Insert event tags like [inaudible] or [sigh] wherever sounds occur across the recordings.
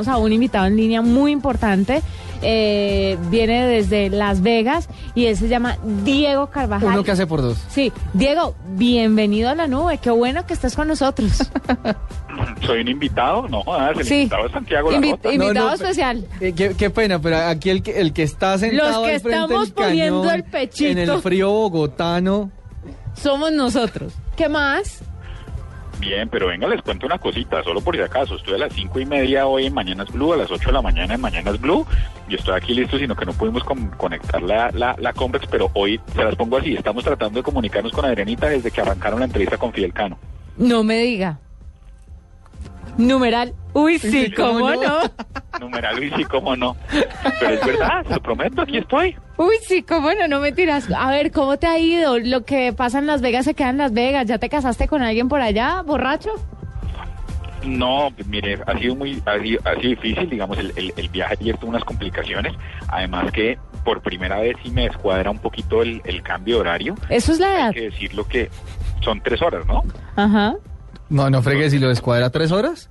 tenemos a un invitado en línea muy importante. Eh, viene desde Las Vegas y él se llama Diego Carvajal. Uno que hace por dos. Sí, Diego, bienvenido a la nube. Qué bueno que estés con nosotros. [laughs] Soy un invitado, no, jodas, el Sí. invitado es Santiago Invi- Larrota. invitado No, no, especial. Eh, qué, qué pena, pero aquí el que, el que está sentado Los que al frente estamos del cañón, poniendo el pechito. en el frío bogotano. Somos nosotros. ¿Qué más? Bien, pero venga, les cuento una cosita, solo por si acaso. Estoy a las cinco y media hoy en Mañanas Blue, a las 8 de la mañana en Mañanas Blue. Y estoy aquí listo, sino que no pudimos con- conectar la, la, la Convex, pero hoy se las pongo así. Estamos tratando de comunicarnos con Adrianita desde que arrancaron la entrevista con Fidel Cano. No me diga. Numeral. Uy, sí, Sí, cómo cómo no. [laughs] no. Numeral, y sí, cómo no. Pero es verdad, se lo prometo, aquí estoy. Uy, sí, cómo no, no me tiras. A ver, ¿cómo te ha ido? Lo que pasa en Las Vegas se queda en Las Vegas. ¿Ya te casaste con alguien por allá, borracho? No, pues mire, ha sido muy ha sido, ha sido difícil, digamos, el, el- el viaje ayer tuvo unas complicaciones, además que por primera vez sí me descuadra un poquito el, el cambio de horario, Eso es la edad. hay que decirlo que son tres horas, ¿no? Ajá. No, no fregues, si lo descuadra tres horas.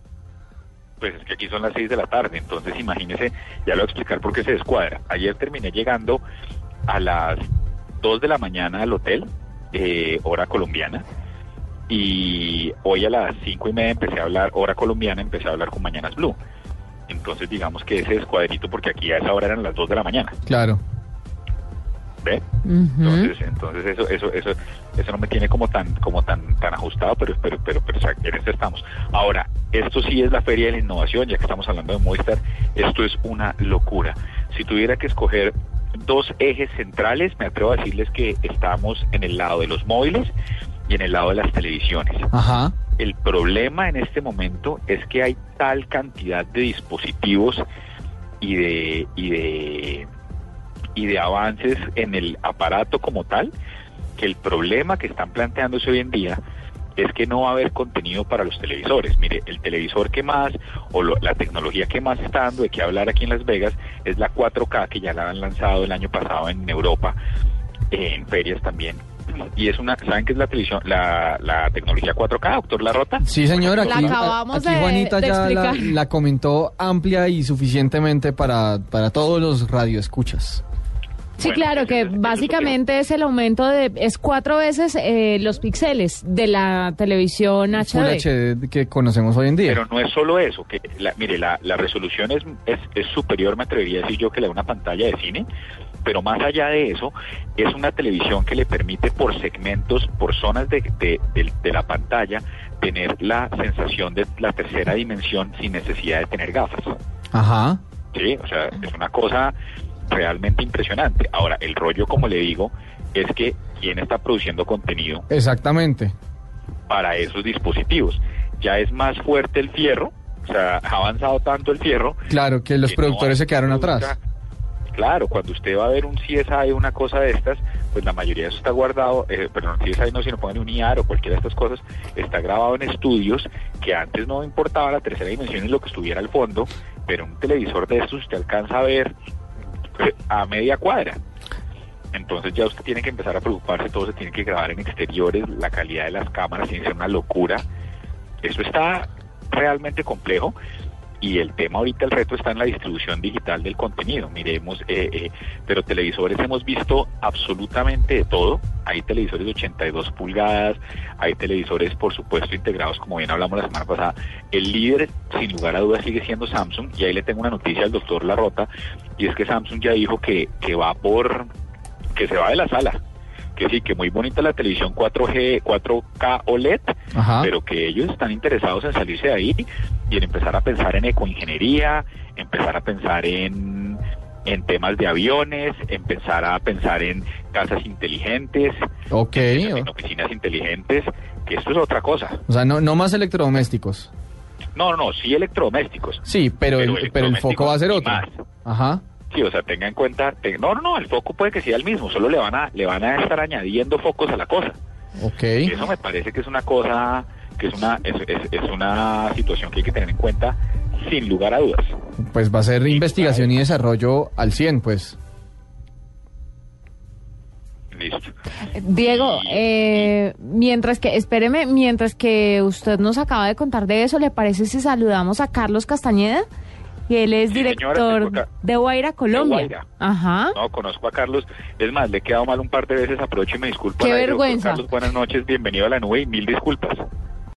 Pues es que aquí son las seis de la tarde, entonces imagínese, ya lo voy a explicar por qué se descuadra. Ayer terminé llegando a las dos de la mañana al hotel, eh, hora colombiana, y hoy a las cinco y media empecé a hablar, hora colombiana, empecé a hablar con Mañanas Blue. Entonces digamos que ese descuadrito, porque aquí a esa hora eran las dos de la mañana, Claro. ¿Ve? Entonces, entonces eso, eso, eso, eso no me tiene como tan, como tan, tan ajustado, pero, pero, pero, pero en esto estamos. Ahora, esto sí es la feria de la innovación, ya que estamos hablando de Movistar, esto es una locura. Si tuviera que escoger dos ejes centrales, me atrevo a decirles que estamos en el lado de los móviles y en el lado de las televisiones. Ajá. El problema en este momento es que hay tal cantidad de dispositivos y de y de y de avances en el aparato como tal que el problema que están planteándose hoy en día es que no va a haber contenido para los televisores. Mire, el televisor que más o lo- la tecnología que más está dando de qué hablar aquí en Las Vegas es la 4K que ya la han lanzado el año pasado en Europa, eh, en ferias también. Y es una, ¿saben qué es la televisión, la, la tecnología 4K, doctor Larrota? Sí, señora. La Aquí, acabamos aquí de- Juanita de ya la, la comentó amplia y suficientemente para, para todos los radioescuchas. Sí, Bueno, claro, que es- básicamente es el aumento de, es cuatro veces eh, los píxeles de la televisión Full HD. HD que conocemos hoy en día. Pero no es solo eso, que la, mire, la, la resolución es, es, es superior, me atrevería a decir yo, que la de una pantalla de cine, pero más allá de eso, es una televisión que le permite por segmentos, por zonas de, de, de- de la pantalla, tener la sensación de la tercera dimensión sin necesidad de tener gafas. Ajá. Sí, o sea, es una cosa realmente impresionante. Ahora, el rollo, como le digo, es que quién está produciendo contenido Exactamente. para esos dispositivos. Ya es más fuerte el fierro, o sea, ha avanzado tanto el fierro. Claro, que los que no productores se quedaron produzca- atrás. Claro, cuando usted va a ver un CSI o una cosa de estas, pues la mayoría de eso está guardado, eh, perdón, CSI no, sino pongan un IAR o cualquiera de estas cosas, está grabado en estudios que antes no importaba la tercera dimensión y lo que estuviera al fondo, pero un televisor de estos usted alcanza a ver a media cuadra. Entonces ya usted tiene que empezar a preocuparse, todo se tiene que grabar en exteriores, la calidad de las cámaras tiene que ser una locura. Eso está realmente complejo y el tema ahorita, el reto está en la distribución digital del contenido. Miremos, eh, eh, pero televisores hemos visto absolutamente de todo. Hay televisores de 82 pulgadas, hay televisores, por supuesto, integrados, como bien hablamos la semana pasada. El líder, sin lugar a dudas, sigue siendo Samsung y ahí le tengo una noticia al doctor Larrota y es que Samsung ya dijo que, que va por, que se va de la sala. Que sí, que muy bonita la televisión 4G, 4K OLED, Ajá. pero que ellos están interesados en salirse de ahí y en empezar a pensar en ecoingeniería, empezar a pensar en, en temas de aviones, empezar a pensar en casas inteligentes, Ok. en oficinas inteligentes, que esto es otra cosa. O sea, no, no más electrodomésticos. No, no, sí electrodomésticos. Sí, pero, el, pero el foco va a ser otro. y Ajá. Sí, o sea, tenga en cuenta, te- no, no, no, el foco puede que sea el mismo, solo le van a, le van a estar añadiendo focos a la cosa. Ok. Eso me parece que es una cosa, que es una, es, es- es una situación que hay que tener en cuenta sin lugar a dudas. Pues va a ser investigación y desarrollo al 100, pues. Listo. Diego, eh, mientras que, espéreme, mientras que usted nos acaba de contar de eso, ¿le parece si saludamos a Carlos Castañeda? Y él es Sí, señora, director de Guaira, Colombia. Guaira. Ajá. No, conozco a Carlos. Es más, le he quedado mal un par de veces. Aprovecho y me disculpo. Qué vergüenza. Carlos, buenas noches. Bienvenido a la nube y mil disculpas.